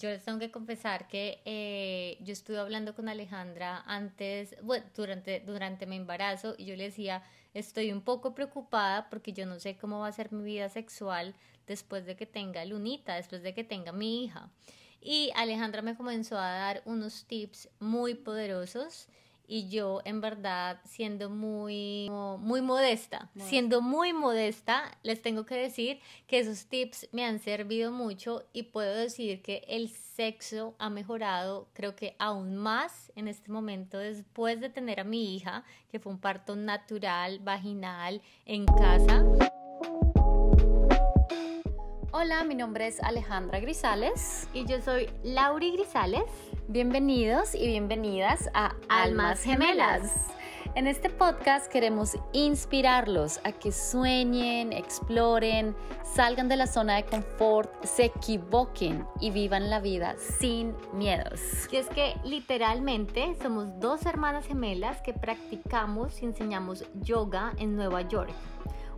yo les tengo que confesar que eh, yo estuve hablando con Alejandra antes, bueno, durante, durante mi embarazo y yo le decía, estoy un poco preocupada porque yo no sé cómo va a ser mi vida sexual después de que tenga Lunita, después de que tenga mi hija. Y Alejandra me comenzó a dar unos tips muy poderosos y yo en verdad siendo muy muy modesta, siendo muy modesta, les tengo que decir que esos tips me han servido mucho y puedo decir que el sexo ha mejorado, creo que aún más en este momento después de tener a mi hija, que fue un parto natural, vaginal en casa. Hola, mi nombre es Alejandra Grisales y yo soy Lauri Grisales. Bienvenidos y bienvenidas a Almas Gemelas. En este podcast queremos inspirarlos a que sueñen, exploren, salgan de la zona de confort, se equivoquen y vivan la vida sin miedos. Y es que literalmente somos dos hermanas gemelas que practicamos y enseñamos yoga en Nueva York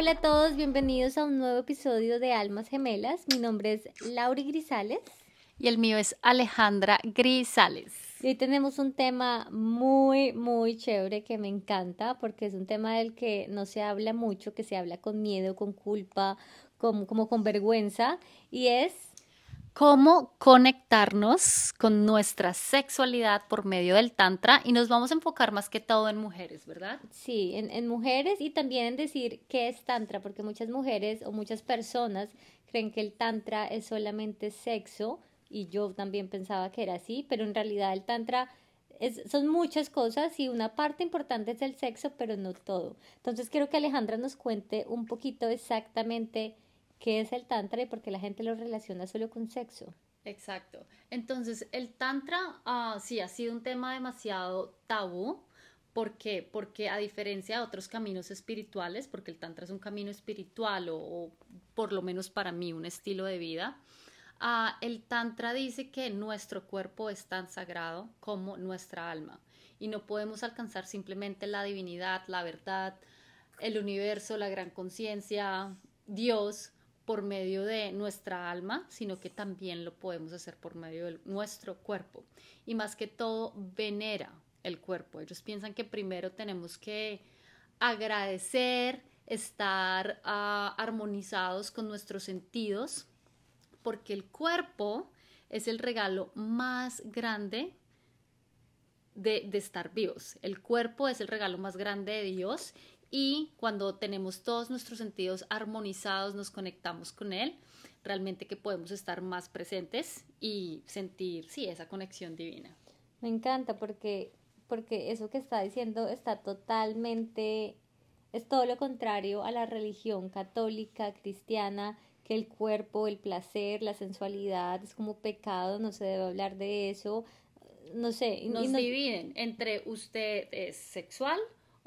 Hola a todos, bienvenidos a un nuevo episodio de Almas Gemelas. Mi nombre es Lauri Grisales. Y el mío es Alejandra Grisales. Y hoy tenemos un tema muy, muy chévere que me encanta porque es un tema del que no se habla mucho, que se habla con miedo, con culpa, como, como con vergüenza. Y es cómo conectarnos con nuestra sexualidad por medio del tantra y nos vamos a enfocar más que todo en mujeres, ¿verdad? Sí, en, mujeres y también en decir qué es tantra, porque muchas mujeres o muchas personas creen que el tantra es solamente sexo y yo también pensaba que era así, pero en realidad el tantra son muchas cosas y una parte importante es el sexo, pero no todo. Entonces quiero que Alejandra nos cuente un poquito exactamente qué es el tantra y por qué la gente lo relaciona solo con sexo. Exacto. Entonces, el tantra ah, sí ha sido un tema demasiado tabú. ¿Por qué? Porque a diferencia de otros caminos espirituales, porque el tantra es un camino espiritual o, por lo menos para mí un estilo de vida, ah, el tantra dice que nuestro cuerpo es tan sagrado como nuestra alma y no podemos alcanzar simplemente la divinidad, la verdad, el universo, la gran conciencia, Dios, por medio de nuestra alma, sino que también lo podemos hacer por medio de nuestro cuerpo. Y más que todo, venera el cuerpo. Ellos piensan que primero tenemos que agradecer, estar ah, armonizados con nuestros sentidos, porque el cuerpo es el regalo más grande de, de, estar vivos. El cuerpo es el regalo más grande de Dios y cuando tenemos todos nuestros sentidos armonizados, nos conectamos con Él, realmente que podemos estar más presentes y sentir, sí, esa conexión divina. Me encanta porque, porque eso que está diciendo está totalmente, es todo lo contrario a la religión católica, cristiana, que el cuerpo, el placer, la sensualidad es como pecado, no se debe hablar de eso, no sé. Nos dividen entre usted es sexual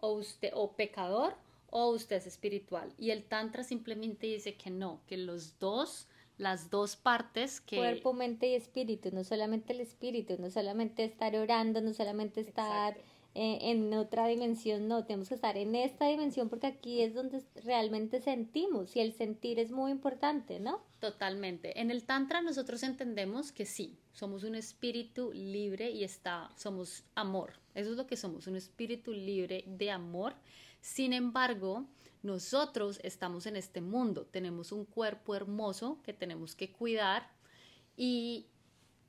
o usted o pecador o usted es espiritual. Y el tantra simplemente dice que no, que los dos, las dos partes que... Cuerpo, mente y espíritu, no solamente el espíritu, no solamente estar orando, no solamente estar eh, en otra dimensión, no, tenemos que estar en esta dimensión porque aquí es donde realmente sentimos y el sentir es muy importante, ¿no? Totalmente. En el Tantra nosotros entendemos que sí, somos un espíritu libre y está, somos amor. Eso es lo que somos, un espíritu libre de amor. Sin embargo, nosotros estamos en este mundo, tenemos un cuerpo hermoso que tenemos que cuidar y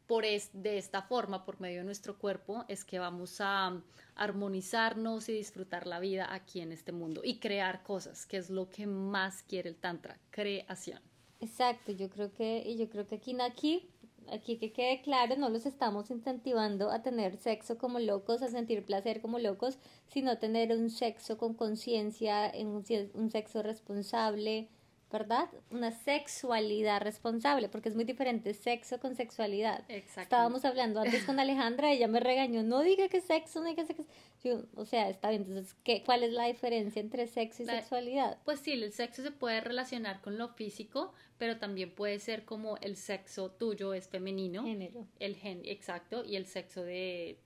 por de esta forma, por medio de nuestro cuerpo, es que vamos a armonizarnos y disfrutar la vida aquí en este mundo y crear cosas, que es lo que más quiere el Tantra, creación. Exacto, yo creo que, y yo creo que aquí, aquí, aquí que quede claro, no los estamos incentivando a tener sexo como locos, a sentir placer como locos, sino tener un sexo con conciencia, un sexo responsable, ¿verdad? Una sexualidad responsable, porque es muy diferente sexo con sexualidad. Estábamos hablando antes con Alejandra, ella me regañó, no diga que sexo, no diga que sexo. Yo, o sea, está bien, entonces, ¿qué, ¿cuál es la diferencia entre sexo y sexualidad? Pues sí, el sexo se puede relacionar con lo físico, pero también puede ser como el sexo tuyo es femenino. Género. El gen, exacto, y el sexo de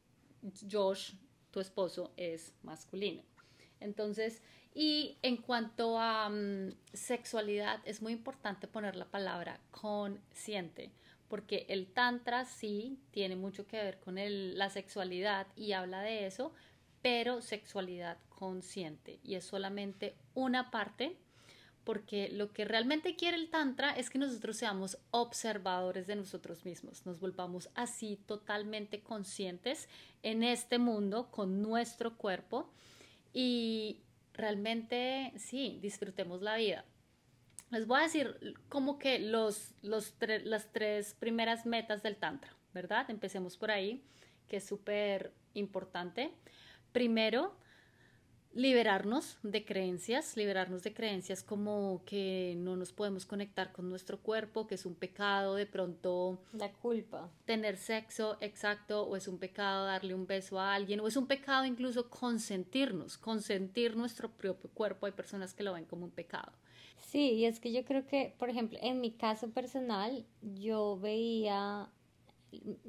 Josh, tu esposo, es masculino. Entonces, y en cuanto a mm, sexualidad, es muy importante poner la palabra consciente, porque el tantra sí tiene mucho que ver con la sexualidad y habla de eso, pero sexualidad consciente. Y es solamente una parte, porque lo que realmente quiere el tantra es que nosotros seamos observadores de nosotros mismos, nos volvamos así totalmente conscientes en este mundo con nuestro cuerpo y realmente sí, disfrutemos la vida. Les voy a decir como que los, los las tres primeras metas del Tantra, ¿verdad? Empecemos por ahí, que es súper importante. Primero, liberarnos de creencias, liberarnos de creencias como que no nos podemos conectar con nuestro cuerpo, que es un pecado de pronto. La culpa. Tener sexo, exacto, o es un pecado darle un beso a alguien, o es un pecado incluso consentirnos, consentir nuestro propio cuerpo. Hay personas que lo ven como un pecado. Sí, y es que yo creo que, por ejemplo, en mi caso personal, yo veía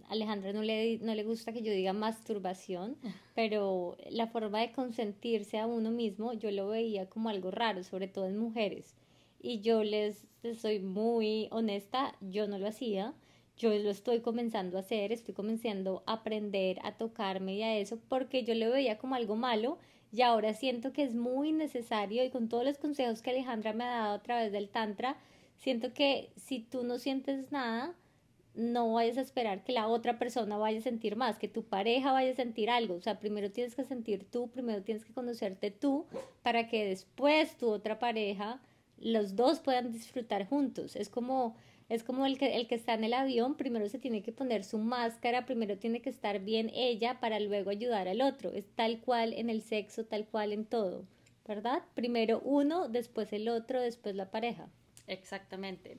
Alejandra no le, no le gusta que yo diga masturbación, pero la forma de consentirse a uno mismo yo lo veía como algo raro, sobre todo en mujeres. Y yo les soy muy honesta, yo no lo hacía, yo lo estoy comenzando a hacer, estoy comenzando a aprender a tocarme y a eso, porque yo lo veía como algo malo. Y ahora siento que es muy necesario y con todos los consejos que Alejandra me ha dado a través del Tantra, siento que si tú no sientes nada, no vayas a esperar que la otra persona vaya a sentir más, que tu pareja vaya a sentir algo. O sea, primero tienes que sentir tú, primero tienes que conocerte tú, para que después tu otra pareja, los dos puedan disfrutar juntos. Es como, es como el que, el que está en el avión, primero se tiene que poner su máscara, primero tiene que estar bien ella para luego ayudar al otro. Es tal cual en el sexo, tal cual en todo, ¿verdad? Primero uno, después el otro, después la pareja. Exactamente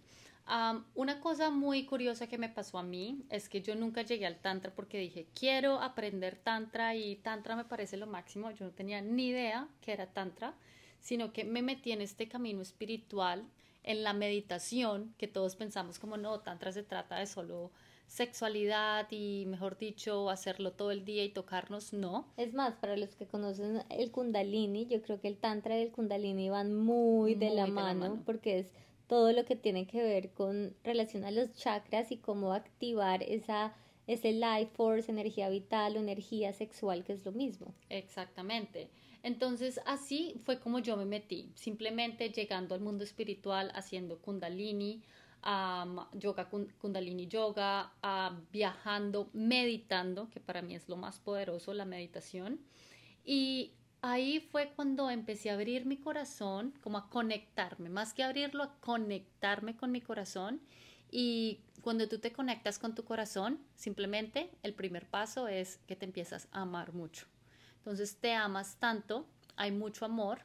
una cosa muy curiosa que me pasó a mí es que yo nunca llegué al tantra porque dije, quiero aprender tantra y tantra me parece lo máximo. Yo no tenía ni idea que era tantra, sino que me metí en este camino espiritual, en la meditación, que todos pensamos como no, tantra se trata de solo sexualidad y, mejor dicho, hacerlo todo el día y tocarnos, no. Es más, para los que conocen el kundalini, yo creo que el tantra y el kundalini van muy, de, la, mano porque es todo lo que tiene que ver con relación a los chakras y cómo activar esa ese life force, energía vital o energía sexual, que es lo mismo. Exactamente. Entonces, así fue como yo me metí, simplemente llegando al mundo espiritual, haciendo kundalini, yoga, kundalini yoga, viajando, meditando, que para mí es lo más poderoso, la meditación. Y ahí fue cuando empecé a abrir mi corazón, como a conectarme, más que abrirlo, a conectarme con mi corazón. Y cuando tú te conectas con tu corazón, simplemente el primer paso es que te empiezas a amar mucho. Entonces te amas tanto, hay mucho amor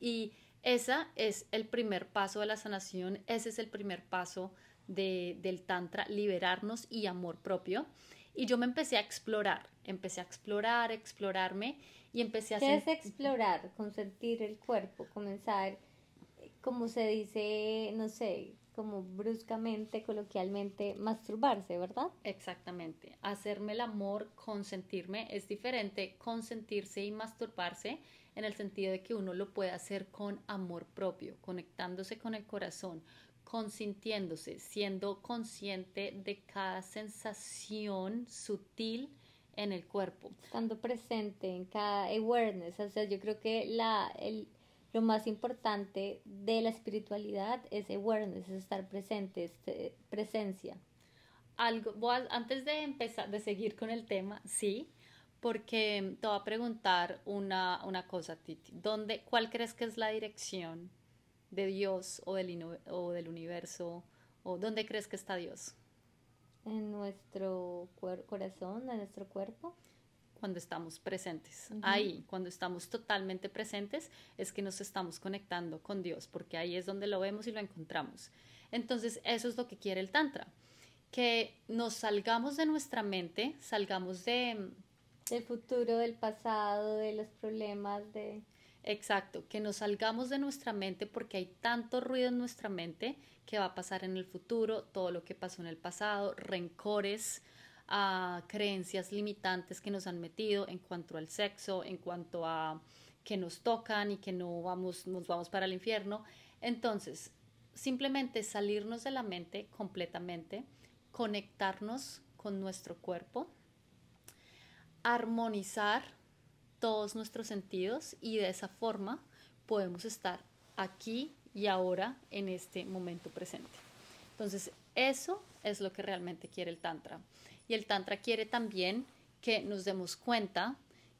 y ese es el primer paso de la sanación, ese es el primer paso del tantra, liberarnos y amor propio. Y yo me empecé a explorar, empecé a explorar, explorarme y empecé a ¿Qué es explorar, consentir el cuerpo, comenzar, como se dice, no sé, como bruscamente, coloquialmente, masturbarse, ¿verdad? Exactamente. Hacerme el amor, consentirme, es diferente consentirse y masturbarse en el sentido de que uno lo puede hacer con amor propio, conectándose con el corazón, consintiéndose, siendo consciente de cada sensación sutil en el cuerpo. Estando presente en cada awareness, o sea, yo creo que la, el, lo más importante de la espiritualidad es awareness, es estar presente, es presencia. Algo, antes de empezar, de seguir con el tema, sí, porque te voy a preguntar una, una cosa, Titi. ¿Dónde, ¿Cuál crees que es la dirección de Dios o del, o del universo? ¿O dónde crees que está Dios? En nuestro corazón, en nuestro cuerpo. cuando estamos presentes. Ahí, cuando estamos totalmente presentes, es que nos estamos conectando con Dios, porque ahí es donde lo vemos y lo encontramos. Entonces, eso es lo que quiere el Tantra, que nos salgamos de nuestra mente, salgamos de... Del futuro, del pasado, de los problemas, de... Exacto, que nos salgamos de nuestra mente porque hay tanto ruido en nuestra mente que va a pasar en el futuro, todo lo que pasó en el pasado, rencores, a creencias limitantes que nos han metido en cuanto al sexo, en cuanto a que nos tocan y que no vamos, nos vamos para el infierno. Entonces, simplemente salirnos de la mente completamente, conectarnos con nuestro cuerpo, armonizar todos nuestros sentidos y de esa forma podemos estar aquí y ahora en este momento presente. Entonces, eso es lo que realmente quiere el Tantra. Y el Tantra quiere también que nos demos cuenta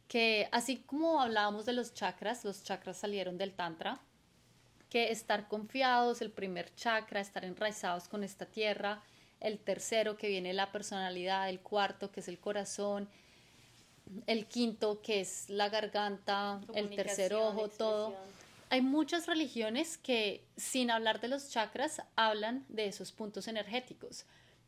que así como hablábamos de los chakras, los chakras salieron del Tantra, que estar confiados, el primer chakra, estar enraizados con esta tierra, el tercero que viene la personalidad, el cuarto que es el corazón, el quinto que es la garganta, el tercer ojo, todo. Hay muchas religiones que sin hablar de los chakras hablan de esos puntos energéticos,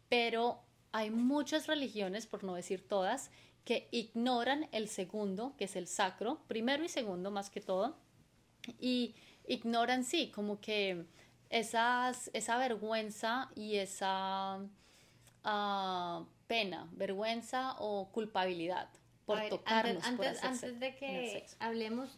pero hay muchas religiones, por no decir todas, que ignoran el segundo, que es el sacro, primero y segundo más que todo, y ignoran, sí, como que esas, esa vergüenza y esa ah, pena, vergüenza o culpabilidad por tocarnos. Antes, antes, de que hablemos,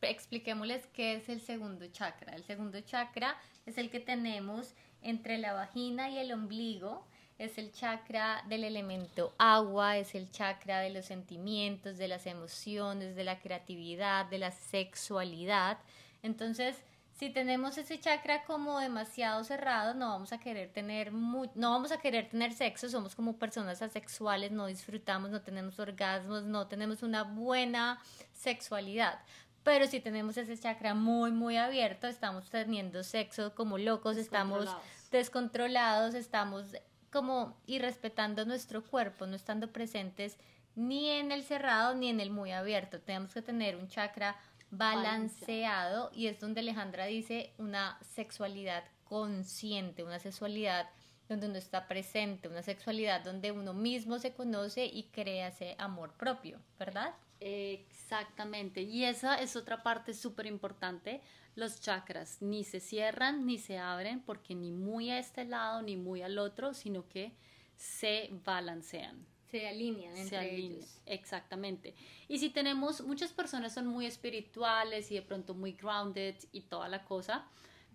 expliquémosles qué es el segundo chakra. El segundo chakra es el que tenemos entre la vagina y el ombligo es el chakra del elemento agua, es el chakra de los sentimientos, de las emociones, de la creatividad, de la sexualidad. Entonces, si tenemos ese chakra como demasiado cerrado, no vamos a querer tener no vamos a querer tener sexo, somos como personas asexuales, no disfrutamos, no tenemos orgasmos, no tenemos una buena sexualidad. Pero si tenemos ese chakra muy muy abierto, estamos teniendo sexo como locos, estamos descontrolados, estamos como y respetando nuestro cuerpo, no estando presentes ni en el cerrado ni en el muy abierto. Tenemos que tener un chakra balanceado y es donde Alejandra dice una sexualidad consciente, una sexualidad donde uno está presente, una sexualidad donde uno mismo se conoce y crea ese amor propio, ¿verdad? Exactamente, y esa es otra parte súper importante los chakras ni se cierran ni se abren porque ni muy a este lado ni muy al otro, sino que se balancean. Se alinean entre se alinean, ellos. Exactamente. Y si tenemos, muchas personas son muy espirituales y de pronto muy grounded y toda la cosa,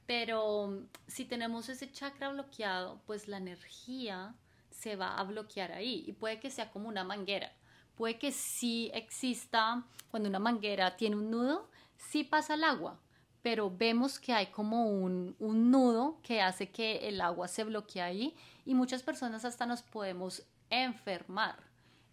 pero si tenemos ese chakra bloqueado, pues la energía se va a bloquear ahí y puede que sea como una manguera. Puede que sí exista, cuando una manguera tiene un nudo, sí pasa el agua, pero vemos que hay como un, nudo que hace que el agua se bloquee ahí y muchas personas hasta nos podemos enfermar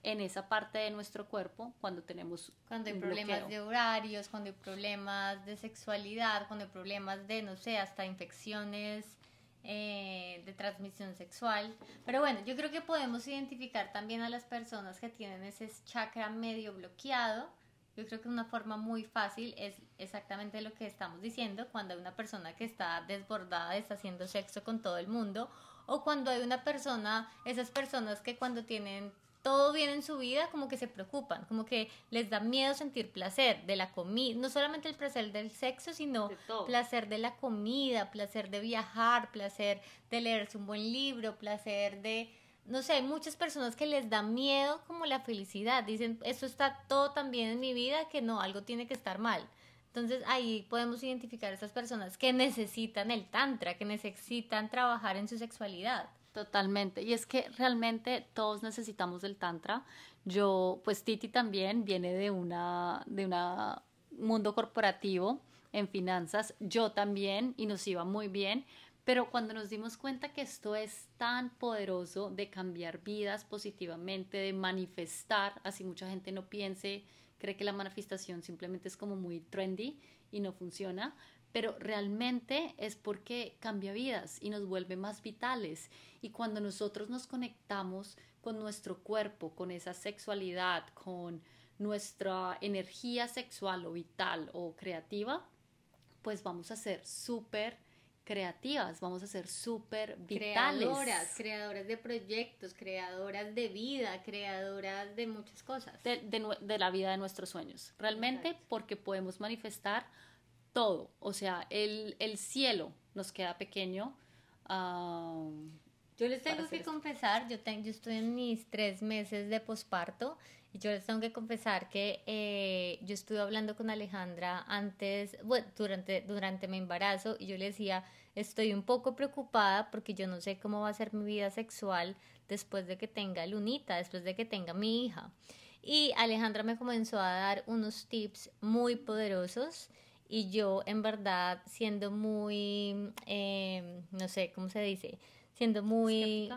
en esa parte de nuestro cuerpo cuando tenemos cuando hay problemas de horarios, cuando hay problemas de sexualidad, cuando hay problemas de no sé, hasta infecciones eh, de transmisión sexual. Pero bueno, yo creo que podemos identificar también a las personas que tienen ese chakra medio bloqueado. Yo creo que una forma muy fácil es exactamente lo que estamos diciendo, cuando hay una persona que está desbordada, está haciendo sexo con todo el mundo, o cuando hay una persona, esas personas que cuando tienen todo bien en su vida, como que se preocupan, como que les da miedo sentir placer de la comida, no solamente el placer del sexo, sino placer de la comida, placer de viajar, placer de leerse un buen libro, placer de no sé, hay muchas personas que les da miedo como la felicidad. Dicen, esto está todo tan bien en mi vida que no, algo tiene que estar mal. Entonces ahí podemos identificar a esas personas que necesitan el tantra, que necesitan trabajar en su sexualidad. Totalmente. Y es que realmente todos necesitamos del tantra. Yo, pues Titi también viene de una, de una mundo corporativo en finanzas. Yo también y nos iba muy bien pero cuando nos dimos cuenta que esto es tan poderoso de cambiar vidas positivamente, de manifestar, así mucha gente no piense, cree que la manifestación simplemente es como muy trendy y no funciona, pero realmente es porque cambia vidas y nos vuelve más vitales. Y cuando nosotros nos conectamos con nuestro cuerpo, con esa sexualidad, con nuestra energía sexual o vital o creativa, pues vamos a ser súper creativas, vamos a ser súper vitales. Creadoras, creadoras de proyectos, creadoras de vida, creadoras de muchas cosas. De, la vida de nuestros sueños. Realmente porque podemos manifestar todo. O sea, el, cielo nos queda pequeño. yo les tengo que confesar, yo, tengo, yo estoy en mis tres meses de posparto y yo les tengo que confesar que eh, yo estuve hablando con Alejandra antes, bueno, durante, durante mi embarazo y yo le decía, estoy un poco preocupada porque yo no sé cómo va a ser mi vida sexual después de que tenga Lunita, después de que tenga mi hija. Y Alejandra me comenzó a dar unos tips muy poderosos y yo en verdad siendo muy, eh, no sé, ¿cómo se dice? Siendo muy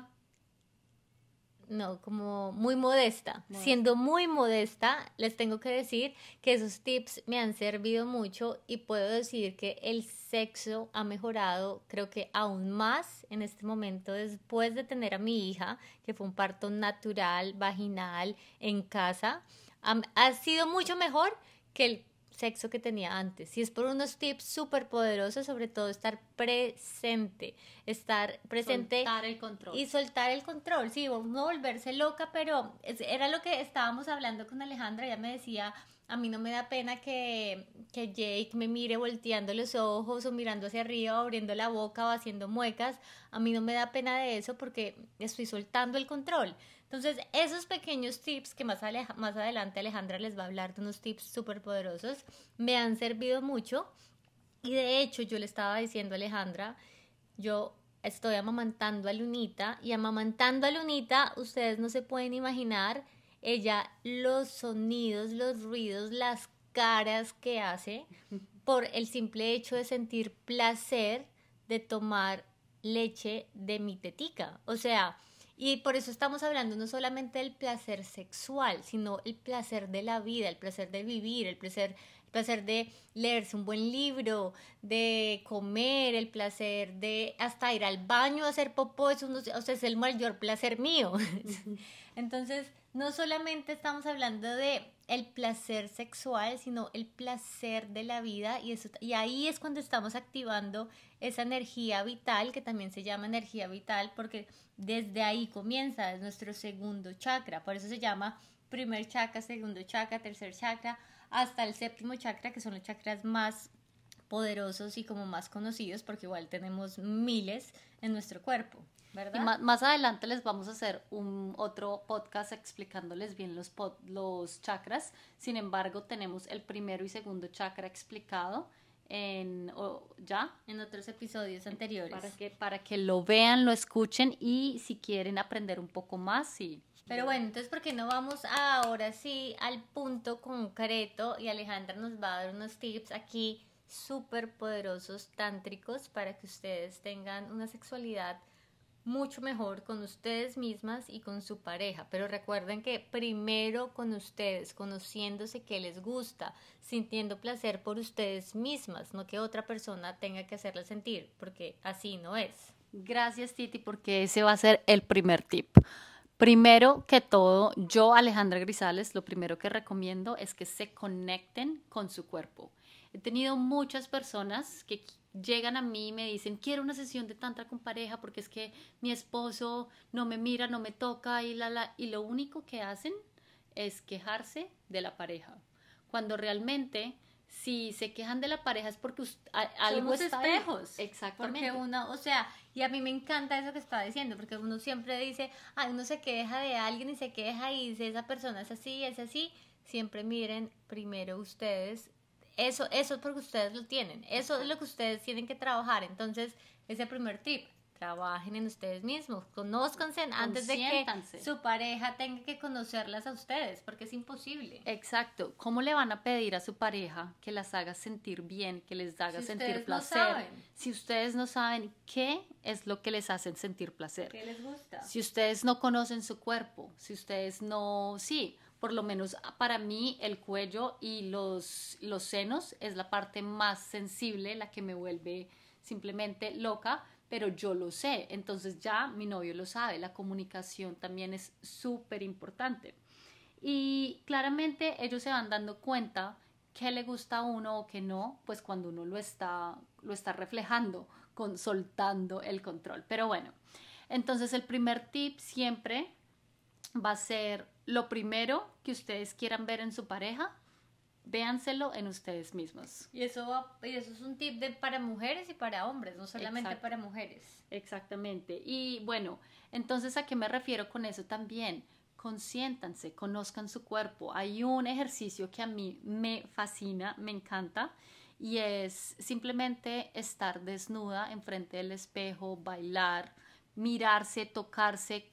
no, como muy modesta. Siendo muy modesta, les tengo que decir que esos tips me han servido mucho y puedo decir que el sexo ha mejorado, creo que aún más en este momento después de tener a mi hija, que fue un parto natural, vaginal, en casa. Ha, sido mucho mejor que el sexo que tenía antes. Y es por unos tips súper poderosos, sobre todo estar presente, estar presente. Soltar el control. Y soltar el control, sí, no volverse loca, pero era lo que estábamos hablando con Alejandra, ella me decía, a mí no me da pena que, que Jake me mire volteando los ojos o mirando hacia arriba, abriendo la boca o haciendo muecas, a mí no me da pena de eso porque estoy soltando el control. Entonces, esos pequeños tips que más, más adelante Alejandra les va a hablar de unos tips súper poderosos, me han servido mucho. Y de hecho, yo le estaba diciendo a Alejandra, yo estoy amamantando a Lunita y amamantando a Lunita, ustedes no se pueden imaginar ella los sonidos, los ruidos, las caras que hace por el simple hecho de sentir placer de tomar leche de mi tetica. O sea, y por eso estamos hablando no solamente del placer sexual, sino el placer de la vida, el placer de vivir, el placer, el placer de leerse un buen libro, de comer, el placer de hasta ir al baño a hacer popó, eso o sea, es el mayor placer mío. Entonces, no solamente estamos hablando de el placer sexual, sino el placer de la vida. Y, eso, y ahí es cuando estamos activando esa energía vital, que también se llama energía vital, porque desde ahí comienza, es nuestro segundo chakra, por eso se llama primer chakra, segundo chakra, tercer chakra, hasta el séptimo chakra, que son los chakras más poderosos y como más conocidos, porque igual tenemos miles en nuestro cuerpo. ¿verdad? más, adelante les vamos a hacer un otro podcast explicándoles bien los, los chakras. Sin embargo, tenemos el primero y segundo chakra explicado en ya en otros episodios anteriores para que para que lo vean, lo escuchen y si quieren aprender un poco más, sí. Pero bueno, entonces ¿por qué no vamos ahora sí al punto concreto y Alejandra nos va a dar unos tips aquí súper poderosos tántricos para que ustedes tengan una sexualidad mucho mejor con ustedes mismas y con su pareja. Pero recuerden que primero con ustedes, conociéndose que les gusta, sintiendo placer por ustedes mismas, no que otra persona tenga que hacerla sentir, porque así no es. Gracias Titi, porque ese va a ser el primer tip. Primero que todo, yo, Alejandra Grisales, lo primero que recomiendo es que se conecten con su cuerpo. He tenido muchas personas que llegan a mí y me dicen, quiero una sesión de tantra con pareja porque es que mi esposo no me mira, no me toca y, la, la, y lo único que hacen es quejarse de la pareja. Cuando realmente si se quejan de la pareja es porque algo Somos espejos. Exactamente. Porque uno, o sea, y a mí me encanta eso que está diciendo, porque uno siempre dice, ay, uno se queja de alguien y se queja y dice, esa persona es así, es así. Siempre miren primero ustedes eso, eso es porque ustedes lo tienen. Eso es lo que ustedes tienen que trabajar. Entonces, ese primer tip, trabajen en ustedes mismos, conózcanse antes de que su pareja tenga que conocerlas a ustedes, porque es imposible. Exacto. ¿Cómo le van a pedir a su pareja que las haga sentir bien, que les haga sentir placer? Si ustedes no saben qué es lo que les hace sentir placer. ¿Qué les gusta? Si ustedes no conocen su cuerpo, si ustedes no, sí, por lo menos para mí el cuello y los, los senos es la parte más sensible, la que me vuelve simplemente loca, pero yo lo sé, entonces ya mi novio lo sabe, la comunicación también es súper importante. Y claramente ellos se van dando cuenta qué le gusta a uno o qué no, pues cuando uno lo está, lo está reflejando, con, soltando el control. Pero bueno, entonces el primer tip siempre va a ser lo primero que ustedes quieran ver en su pareja, véanselo en ustedes mismos. Y eso, y eso es un tip de, para mujeres y para hombres, no solamente para mujeres. Exactamente. Y bueno, entonces a qué me refiero con eso también? Consiéntanse, conozcan su cuerpo. Hay un ejercicio que a mí me fascina, me encanta, y es simplemente estar desnuda enfrente del espejo, bailar, mirarse, tocarse,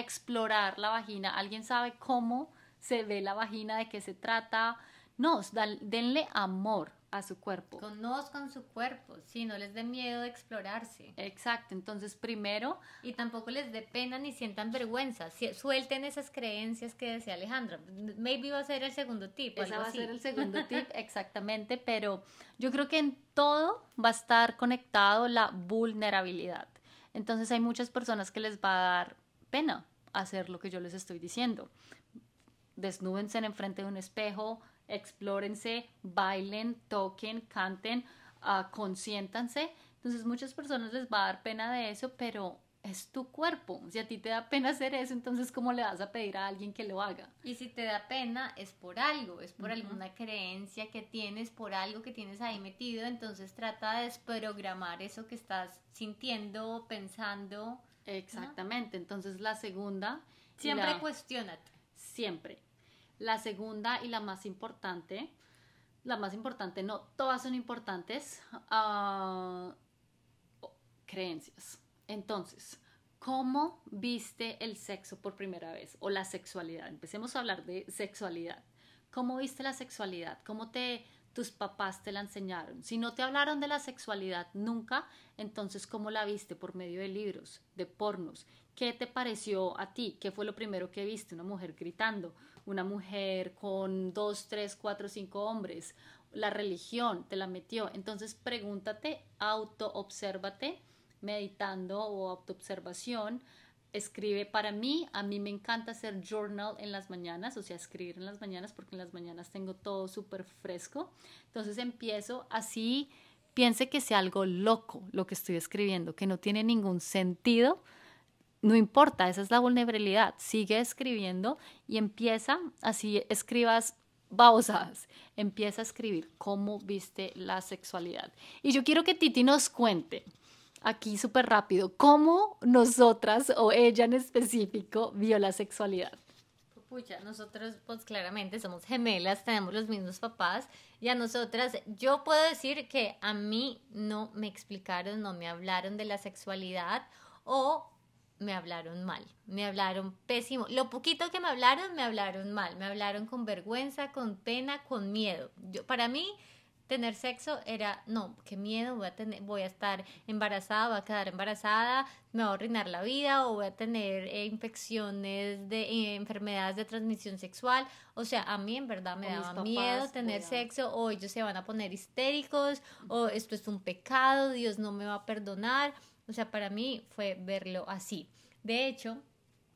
explorar la vagina. ¿Alguien sabe cómo se ve la vagina, de qué se trata? No, denle amor a su cuerpo. Conozcan su cuerpo, si no les dé miedo de explorarse. Exacto, entonces primero... Y tampoco les dé pena ni sientan vergüenza, suelten esas creencias que decía Alejandra. Maybe va a ser el segundo tip. Ese va a ser el segundo tip, exactamente, pero yo creo que en todo va a estar conectado la vulnerabilidad. Entonces hay muchas personas que les va a dar pena hacer lo que yo les estoy diciendo. Desnúdense en frente de un espejo, explórense, bailen, toquen, canten, uh, consiéntanse. Entonces muchas personas les va a dar pena de eso, pero es tu cuerpo. Si a ti te da pena hacer eso, entonces ¿cómo le vas a pedir a alguien que lo haga? Y si te da pena, es por algo, es por alguna creencia que tienes, por algo que tienes ahí metido, entonces trata de desprogramar eso que estás sintiendo, pensando. Exactamente, entonces la segunda... Siempre cuestionate. Siempre. La segunda y la más importante, la más importante, no, todas son importantes, uh, creencias. Entonces, ¿cómo viste el sexo por primera vez o la sexualidad? Empecemos a hablar de sexualidad. ¿Cómo viste la sexualidad? ¿Cómo te tus papás te la enseñaron? Si no te hablaron de la sexualidad nunca, entonces ¿cómo la viste? Por medio de libros, de pornos. ¿Qué te pareció a ti? ¿Qué fue lo primero que viste? Una mujer gritando, una mujer con dos, tres, cuatro, cinco hombres, la religión te la metió. Entonces pregúntate, auto-obsérvate, meditando o autoobservación. Escribe para mí, a mí me encanta hacer journal en las mañanas, o sea, escribir en las mañanas porque en las mañanas tengo todo súper fresco. Entonces empiezo así, piense que sea algo loco lo que estoy escribiendo, que no tiene ningún sentido, no importa, esa es la vulnerabilidad. Sigue escribiendo y empieza, así escribas babosadas, empieza a escribir cómo viste la sexualidad. Y yo quiero que Titi nos cuente aquí súper rápido cómo nosotras o ella en específico vio la sexualidad. Pucha, nosotros pues claramente somos gemelas, tenemos los mismos papás y a nosotras yo puedo decir que a mí no me explicaron, no me hablaron de la sexualidad o me hablaron mal, me hablaron pésimo. Lo poquito que me hablaron, me hablaron mal, me hablaron con vergüenza, con pena, con miedo. Yo, para mí, tener sexo era, no, qué miedo, voy a, tener, voy a estar embarazada, voy a quedar embarazada, me va a arruinar la vida o voy a tener eh, infecciones de eh, enfermedades de transmisión sexual. O sea, a mí en verdad me daba miedo tener sexo o ellos se van a poner histéricos o esto es un pecado, Dios no me va a perdonar. O sea, para mí fue verlo así. De hecho,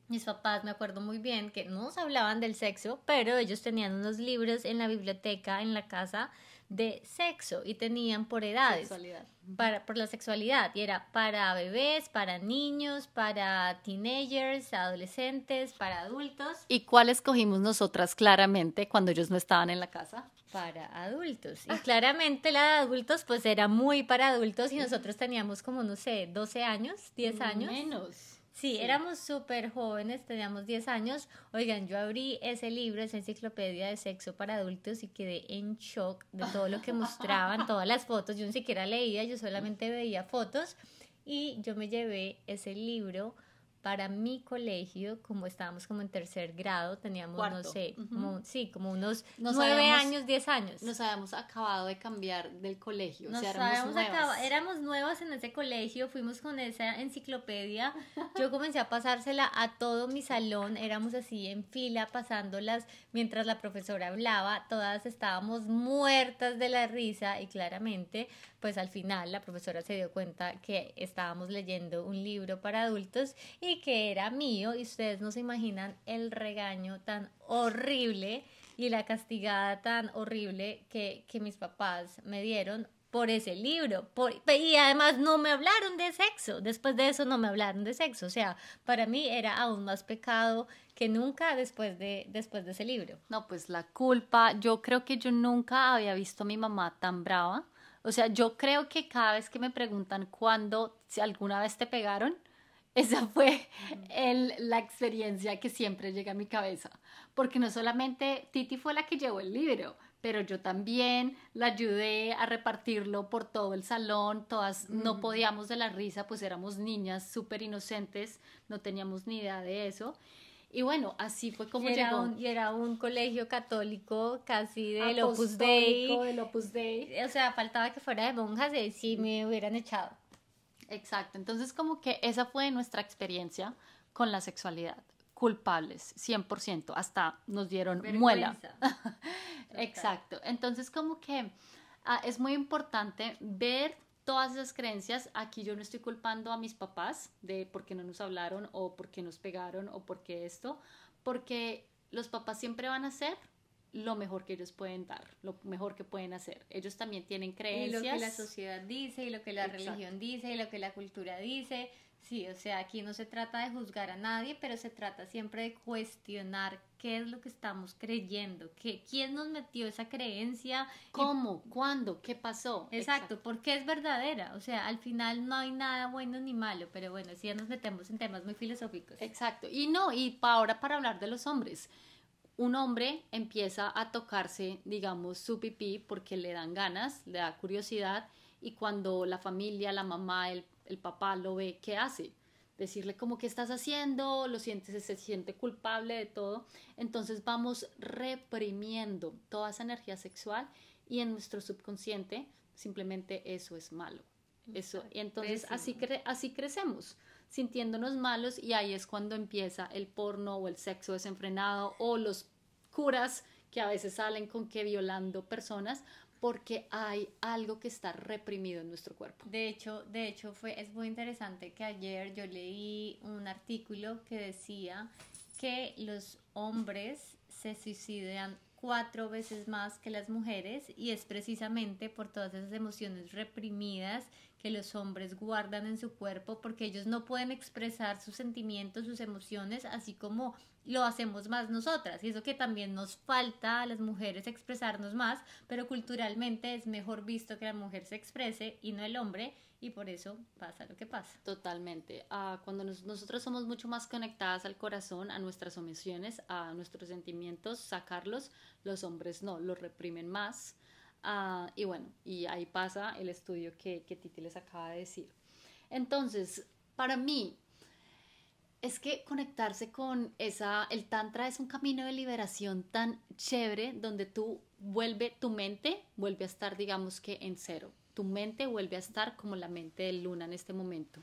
mis papás me acuerdo muy bien que no nos hablaban del sexo, pero ellos tenían unos libros en la biblioteca, en la casa, de sexo y tenían por edades. Sexualidad. Para, por la sexualidad. Y era para bebés, para niños, para teenagers, adolescentes, para adultos. ¿Y cuál escogimos nosotras claramente cuando ellos no estaban en la casa? Para adultos. Y claramente la de adultos pues era muy para adultos y nosotros teníamos como, no sé, 12 años, 10 años. Menos. Sí, éramos súper jóvenes, teníamos 10 años. Oigan, yo abrí ese libro, esa enciclopedia de sexo para adultos y quedé en shock de todo lo que mostraban, todas las fotos. Yo ni siquiera leía, yo solamente veía fotos y yo me llevé ese libro para mi colegio, como estábamos como en tercer grado, teníamos, no sé, como, sí, como unos nueve años, diez años. Nos habíamos acabado de cambiar del colegio. Nos éramos, acabado, éramos nuevas en ese colegio, fuimos con esa enciclopedia. Yo comencé a pasársela a todo mi salón, éramos así en fila pasándolas mientras la profesora hablaba, todas estábamos muertas de la risa y claramente pues al final la profesora se dio cuenta que estábamos leyendo un libro para adultos y que era mío y ustedes no se imaginan el regaño tan horrible y la castigada tan horrible que, mis papás me dieron por ese libro. y además no me hablaron de sexo. Después de eso no me hablaron de sexo. O sea, para mí era aún más pecado que nunca después de, después de ese libro. No, pues la culpa, yo creo que yo nunca había visto a mi mamá tan brava. O sea, yo creo que cada vez que me preguntan cuándo, si alguna vez te pegaron, esa fue el, la experiencia que siempre llega a mi cabeza. Porque no solamente Titi fue la que llevó el libro, pero yo también la ayudé a repartirlo por todo el salón. Todas no podíamos de la risa, pues éramos niñas súper inocentes, no teníamos ni idea de eso. Y bueno, así fue como y llegó. y era un colegio católico casi del Opus Dei. del Opus Dei. O sea, faltaba que fuera de monjas y sí me hubieran echado. Exacto. Entonces, como que esa fue nuestra experiencia con la sexualidad. Culpables, 100%. Hasta nos dieron muela. Exacto. Entonces, como que ah, es muy importante ver todas esas creencias, aquí yo no estoy culpando a mis papás de por qué no nos hablaron o por qué nos pegaron o por qué esto, porque los papás siempre van a hacer lo mejor que ellos pueden dar, lo mejor que pueden hacer. Ellos también tienen creencias. Y lo que la sociedad dice, y lo que la religión dice, y lo que la cultura dice. Sí, o sea, aquí no se trata de juzgar a nadie, pero se trata siempre de cuestionar qué es lo que estamos creyendo, qué, quién nos metió esa creencia. ¿Cómo? ¿Cuándo? ¿Qué pasó? Exacto, ¿por qué es verdadera? O sea, al final no hay nada bueno ni malo, pero bueno, sí ya nos metemos en temas muy filosóficos. Exacto, y no, y ahora para hablar de los hombres. Un hombre empieza a tocarse, digamos, su pipí porque le dan ganas, le da curiosidad, y cuando la familia, la mamá, el el papá lo ve, ¿qué hace? Decirle como que estás haciendo, lo sientes, se siente culpable de todo. Entonces vamos reprimiendo toda esa energía sexual y en nuestro subconsciente simplemente eso es malo. Eso, y entonces así, así crecemos, sintiéndonos malos y ahí es cuando empieza el porno o el sexo desenfrenado o los curas que a veces salen con que violando personas porque hay algo que está reprimido en nuestro cuerpo. De hecho, de hecho fue, es muy interesante que ayer yo leí un artículo que decía que los hombres se suicidan cuatro veces más que las mujeres y es precisamente por todas esas emociones reprimidas que los hombres guardan en su cuerpo porque ellos no pueden expresar sus sentimientos, sus emociones, así como lo hacemos más nosotras. Y eso que también nos falta a las mujeres expresarnos más, pero culturalmente es mejor visto que la mujer se exprese y no el hombre, y por eso pasa lo que pasa. Totalmente. Ah, cuando nosotros somos mucho más conectadas al corazón, a nuestras emociones, a nuestros sentimientos, sacarlos, los hombres no, los reprimen más. Ah, y bueno, y ahí pasa el estudio que, que Titi les acaba de decir. Entonces, para mí, es que conectarse con esa, el tantra es un camino de liberación tan chévere donde tú vuelve, tu mente vuelve a estar, digamos que en cero. Tu mente vuelve a estar como la mente de Luna en este momento.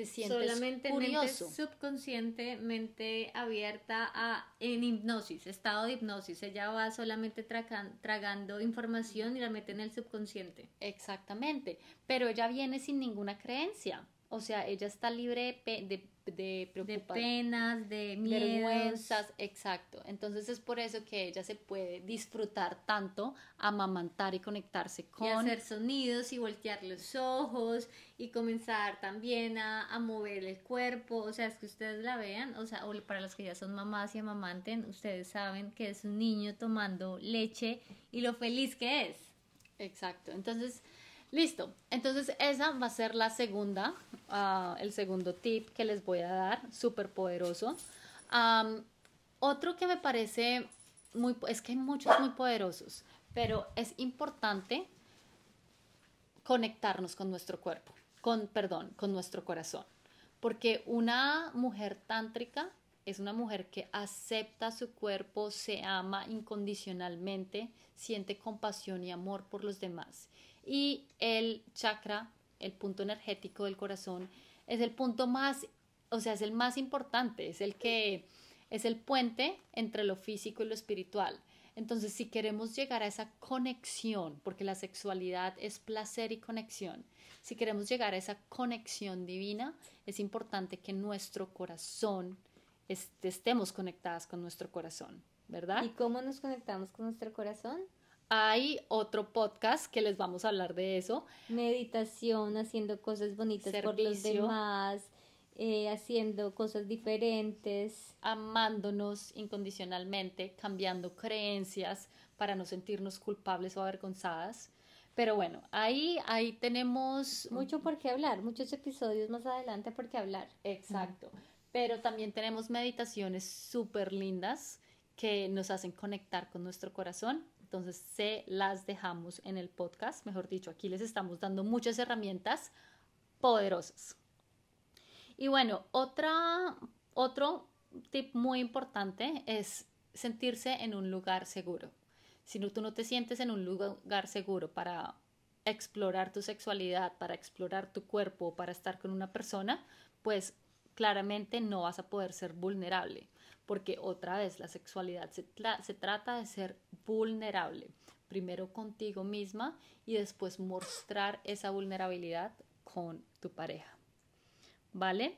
Te sientes Solamente curioso. mente subconsciente, mente abierta a, en hipnosis, estado de hipnosis. Ella va solamente tragando información y la mete en el subconsciente. Exactamente. Pero ella viene sin ninguna creencia. O sea, ella está libre de, de, de penas, de miedos. exacto. Entonces es por eso que ella se puede disfrutar tanto, amamantar y conectarse con... Y hacer sonidos y voltear los ojos y comenzar también a, a mover el cuerpo. O sea, es que ustedes la vean, o sea, o para los que ya son mamás y amamanten, ustedes saben que es un niño tomando leche y lo feliz que es. Exacto. Entonces Listo, entonces esa va a ser la segunda, ah, el segundo tip que les voy a dar, súper poderoso. otro que me parece muy, es que hay muchos muy poderosos, pero es importante conectarnos con nuestro cuerpo, con, perdón, con nuestro corazón, porque una mujer tántrica es una mujer que acepta su cuerpo, se ama incondicionalmente, siente compasión y amor por los demás. Y el chakra, el punto energético del corazón, es el punto más, o sea, es el más importante, es el que es el puente entre lo físico y lo espiritual. Entonces, si queremos llegar a esa conexión, porque la sexualidad es placer y conexión, si queremos llegar a esa conexión divina, es importante que nuestro corazón estemos conectadas con nuestro corazón, ¿verdad? ¿Y cómo nos conectamos con nuestro corazón? Hay otro podcast que les vamos a hablar de eso. Meditación, haciendo cosas bonitas por los demás, eh, haciendo cosas diferentes. Amándonos incondicionalmente, cambiando creencias para no sentirnos culpables o avergonzadas. Pero bueno, ahí, ahí tenemos... Mucho por qué hablar, muchos episodios más adelante por qué hablar. Exacto. Pero también tenemos meditaciones súper lindas que nos hacen conectar con nuestro corazón. Entonces se las dejamos en el podcast. Mejor dicho, aquí les estamos dando muchas herramientas poderosas. Y bueno, otra, otro tip muy importante es sentirse en un lugar seguro. Si no, tú no te sientes en un lugar seguro para explorar tu sexualidad, para explorar tu cuerpo, para estar con una persona, pues claramente no vas a poder ser vulnerable, porque otra vez la sexualidad se, se trata de ser vulnerable, primero contigo misma y después mostrar esa vulnerabilidad con tu pareja. ¿vale?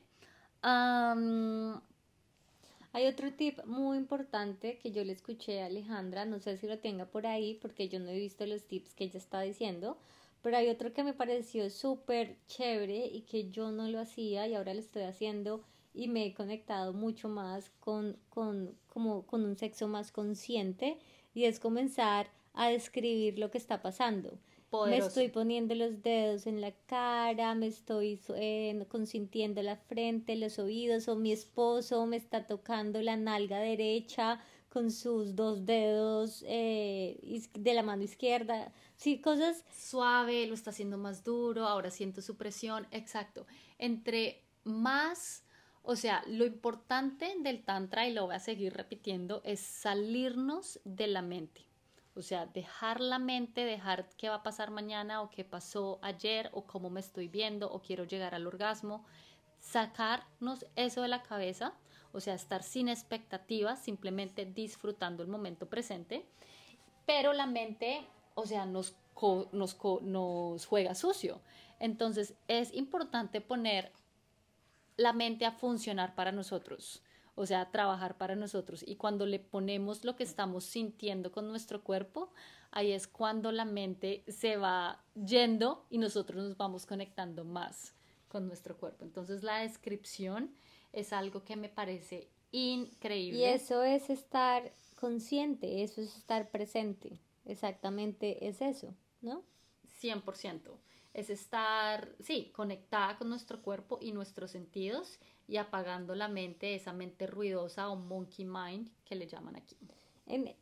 hay otro tip muy importante que yo le escuché a Alejandra, no sé si lo tenga por ahí porque yo no he visto los tips que ella está diciendo, pero hay otro que me pareció súper chévere y que yo no lo hacía y ahora lo estoy haciendo y me he conectado mucho más con, con, como, con un sexo más consciente y es comenzar a describir lo que está pasando. Me estoy poniendo los dedos en la cara, me estoy eh, consintiendo la frente, los oídos, o mi esposo me está tocando la nalga derecha con sus dos dedos eh, de la mano izquierda. Sí, cosas. Suave, lo está haciendo más duro, ahora siento su presión. Exacto. Entre más. O sea, lo importante del Tantra, y lo voy a seguir repitiendo, es salirnos de la mente. O sea, dejar la mente, dejar qué va a pasar mañana o qué pasó ayer o cómo me estoy viendo o quiero llegar al orgasmo. Sacarnos eso de la cabeza, o sea, estar sin expectativas, simplemente disfrutando el momento presente. Pero la mente, o sea, nos, nos, nos juega sucio. Entonces es importante poner la mente a funcionar para nosotros o sea, trabajar para nosotros. Y cuando le ponemos lo que estamos sintiendo con nuestro cuerpo, ahí es cuando la mente se va yendo y nosotros nos vamos conectando más con nuestro cuerpo. Entonces la descripción es algo que me parece increíble. Y eso es estar consciente, eso es estar presente. Exactamente es eso, ¿no? 100%. Es estar, sí, conectada con nuestro cuerpo y nuestros sentidos y apagando la mente, esa mente ruidosa o monkey mind que le llaman aquí.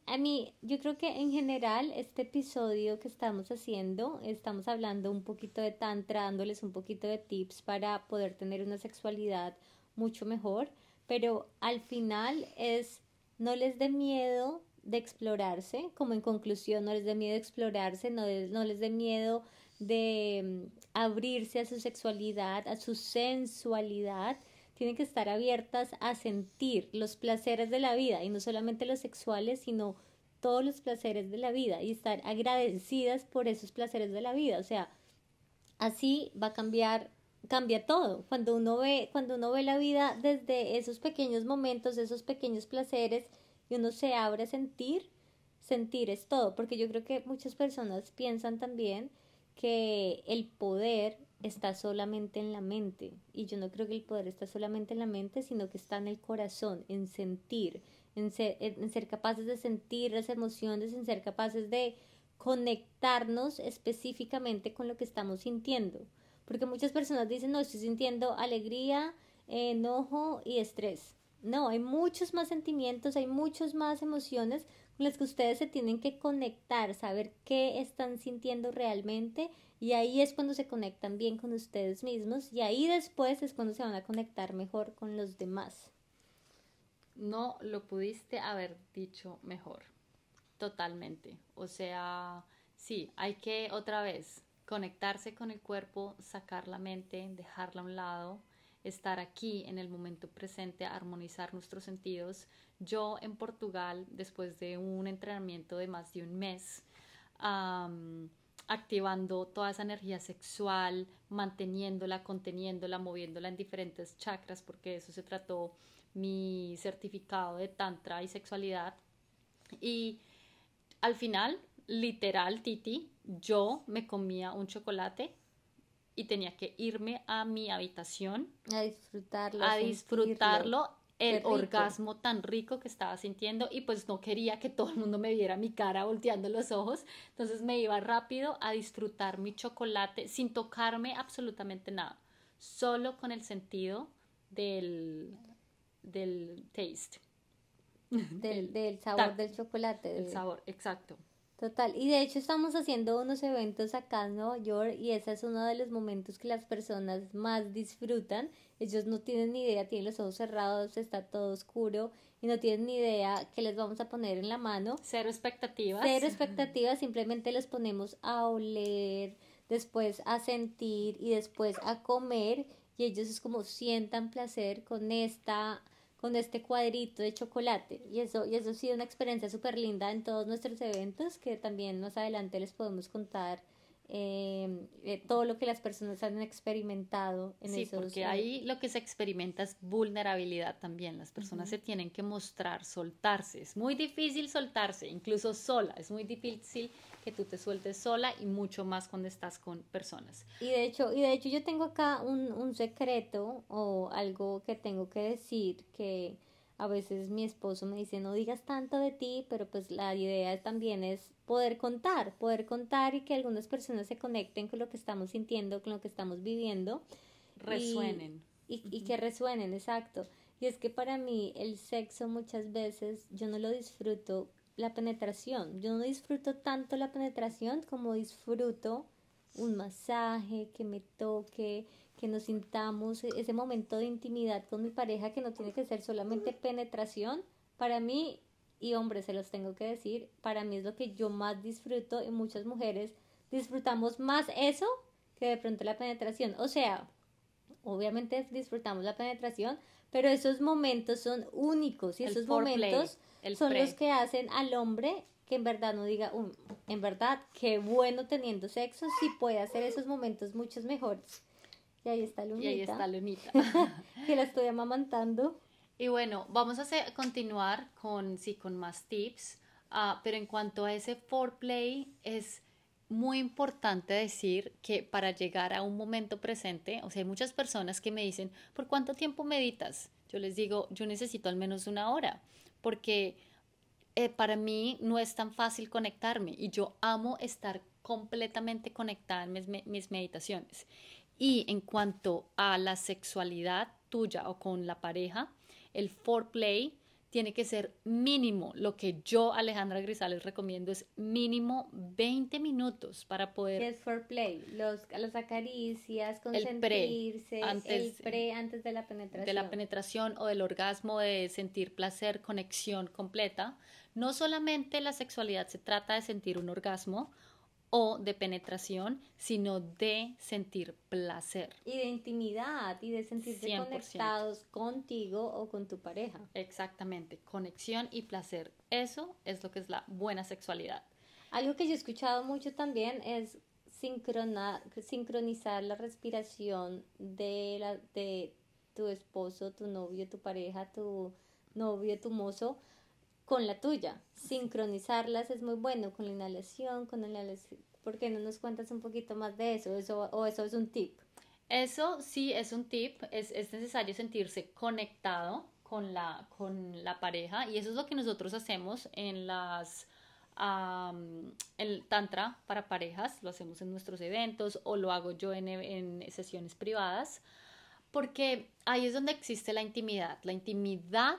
a mí, yo creo que en general este episodio que estamos haciendo, estamos hablando un poquito de tantra, dándoles un poquito de tips para poder tener una sexualidad mucho mejor, pero al final es no les dé miedo de explorarse, como en conclusión, no les dé miedo de explorarse, no no les dé miedo de mm, abrirse a su sexualidad, a su sensualidad tienen que estar abiertas a sentir los placeres de la vida y no solamente los sexuales, sino todos los placeres de la vida y estar agradecidas por esos placeres de la vida. O sea, así va a cambiar, cambia todo. Cuando uno ve, cuando uno ve la vida desde esos pequeños momentos, esos pequeños placeres, y uno se abre a sentir, sentir es todo. Porque yo creo que muchas personas piensan también que el poder está solamente en la mente. Y yo no creo que el poder está solamente en la mente, sino que está en el corazón, en sentir, en ser, capaces de sentir las emociones, en ser capaces de conectarnos específicamente con lo que estamos sintiendo. Porque muchas personas dicen, no, estoy sintiendo alegría, enojo y estrés. No, hay muchos más sentimientos, hay muchas más emociones que ustedes se tienen que conectar, saber qué están sintiendo realmente Y ahí es cuando se conectan bien con ustedes mismos y ahí después es cuando se van a conectar mejor con los demás. No lo pudiste haber dicho mejor, totalmente. O sea, sí, hay que otra vez conectarse con el cuerpo, sacar la mente, dejarla a un lado, estar aquí en el momento presente, armonizar nuestros sentidos. Yo en Portugal, después de un entrenamiento de más de un mes, activando toda esa energía sexual, manteniéndola, conteniéndola, moviéndola en diferentes chakras, porque eso se trató mi certificado de tantra y sexualidad. Y al final, literal, Titi, yo me comía un chocolate y tenía que irme a mi habitación a disfrutarlo, a disfrutarlo el orgasmo tan rico que estaba sintiendo y pues no quería que todo el mundo me viera mi cara volteando los ojos, entonces me iba rápido a disfrutar mi chocolate sin tocarme absolutamente nada, solo con el sentido del, del taste. Del, del sabor del chocolate. El sabor, exacto. Total, y de hecho estamos haciendo unos eventos acá en Nueva York y ese es uno de los momentos que las personas más disfrutan. Ellos no tienen ni idea, tienen los ojos cerrados, está todo oscuro y no tienen ni idea qué les vamos a poner en la mano. Cero expectativas. Cero expectativas, simplemente los ponemos a oler, después a sentir y después a comer y ellos es como sientan placer con esta con este cuadrito de chocolate. Y eso, y eso ha sido una experiencia súper linda en todos nuestros eventos, que también más adelante les podemos contar eh, eh, todo lo que las personas han experimentado en sí, porque ahí lo que se experimenta es vulnerabilidad también. Las personas se tienen que mostrar, soltarse. Es muy difícil soltarse, incluso sola. Es muy difícil que tú te sueltes sola y mucho más cuando estás con personas. Y de hecho, y de hecho yo tengo acá un, un secreto o algo que tengo que decir que a veces mi esposo me dice no digas tanto de ti, pero pues la idea también es poder contar, poder contar y que algunas personas se conecten con lo que estamos sintiendo, con lo que estamos viviendo. Resuenen. Y, y, que resuenen, exacto. Y es que para mí el sexo muchas veces yo no lo disfruto la penetración. Yo no disfruto tanto la penetración como disfruto un masaje, que me toque, que nos sintamos e-, ese momento de intimidad con mi pareja que no tiene que ser solamente penetración. Para mí, y hombres se los tengo que decir, para mí es lo que yo más disfruto y muchas mujeres disfrutamos más eso que de pronto la penetración. O sea, obviamente disfrutamos la penetración, pero esos momentos son únicos y esos momentos son los que hacen al hombre que en verdad no diga, en verdad, qué bueno teniendo sexo, si puede hacer esos momentos muchos mejores. Y ahí está Lunita. Y ahí está Lunita. que la estoy amamantando. Y bueno, vamos a hacer, continuar con, sí, con más tips, uh, pero en cuanto a ese foreplay, es muy importante decir que para llegar a un momento presente, o sea, hay muchas personas que me dicen, ¿por cuánto tiempo meditas? Yo les digo, yo necesito al menos una hora porque eh, para mí no es tan fácil conectarme y yo amo estar completamente conectada en mis, mis meditaciones. Y en cuanto a la sexualidad tuya o con la pareja, el foreplay tiene que ser mínimo. Lo que yo, Alejandra Grisales, recomiendo es mínimo 20 minutos para poder... ¿Qué es foreplay? Los, las acaricias, consentirse, el pre, antes, el pre antes de la penetración. De la penetración o del orgasmo, de sentir placer, conexión completa. No solamente la sexualidad se trata de sentir un orgasmo o de penetración, sino de sentir placer. Y de intimidad y de sentirse conectados contigo o con tu pareja. Exactamente, conexión y placer. Eso es lo que es la buena sexualidad. Algo que yo he escuchado mucho también es sincronizar la respiración de, la, de tu esposo, tu novio, tu pareja, tu novio, tu mozo con la tuya. Sincronizarlas es muy bueno con la inhalación, con la inhalación. ¿Por qué no nos cuentas un poquito más de eso? eso ¿O eso es un tip? Eso sí es un tip. Es, es necesario sentirse conectado con la, con la pareja y eso es lo que nosotros hacemos en las el tantra para parejas, lo hacemos en nuestros eventos o lo hago yo en, en, sesiones privadas, porque ahí es donde existe la intimidad. La intimidad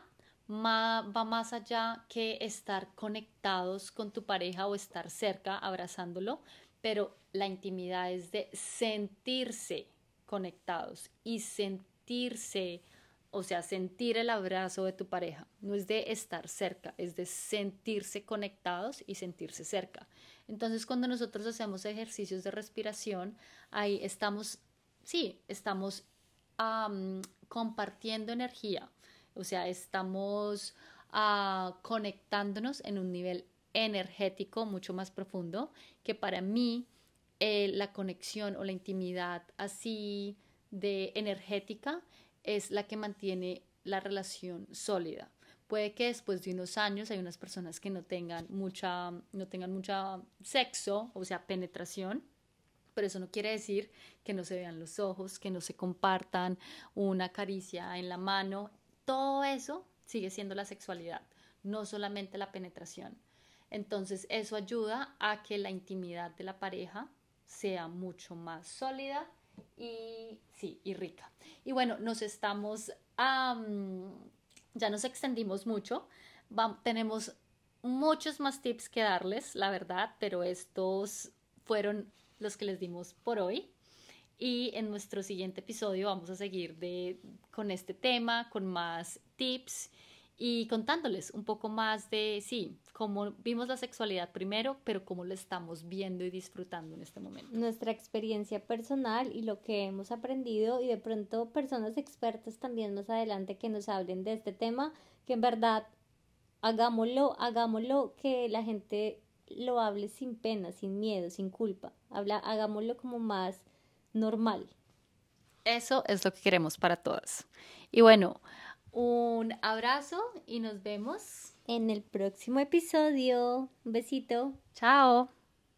va más allá que estar conectados con tu pareja o estar cerca abrazándolo. pero la intimidad es de sentirse conectados y sentirse, o sea, sentir el abrazo de tu pareja. No es de estar cerca, es de sentirse conectados y sentirse cerca. Entonces, cuando nosotros hacemos ejercicios de respiración, ahí estamos, sí, estamos compartiendo energía, o sea, estamos ah, conectándonos en un nivel energético mucho más profundo, que para mí eh, la conexión o la intimidad así de energética es la que mantiene la relación sólida. Puede que después de unos años hay unas personas que no tengan mucha, no tengan mucha sexo, o sea, penetración, pero eso no quiere decir que no se vean los ojos, que no se compartan una caricia en la mano. Todo eso sigue siendo la sexualidad, no solamente la penetración. Entonces eso ayuda a que la intimidad de la pareja sea mucho más sólida y sí, y rica. Y bueno, nos estamos ya nos extendimos mucho. tenemos muchos más tips que darles, la verdad, pero estos fueron los que les dimos por hoy. Y en nuestro siguiente episodio vamos a seguir de, con este tema, con más tips y contándoles un poco más de, sí, cómo vimos la sexualidad primero, pero cómo lo estamos viendo y disfrutando en este momento. Nuestra experiencia personal y lo que hemos aprendido y de pronto personas expertas también más adelante que nos hablen de este tema, que en verdad hagámoslo, hagámoslo que la gente lo hable sin pena, sin miedo, sin culpa. Habla, hagámoslo como más normal. Eso es lo que queremos para todas. Y bueno, un abrazo y nos vemos en el próximo episodio. Un besito. Chao.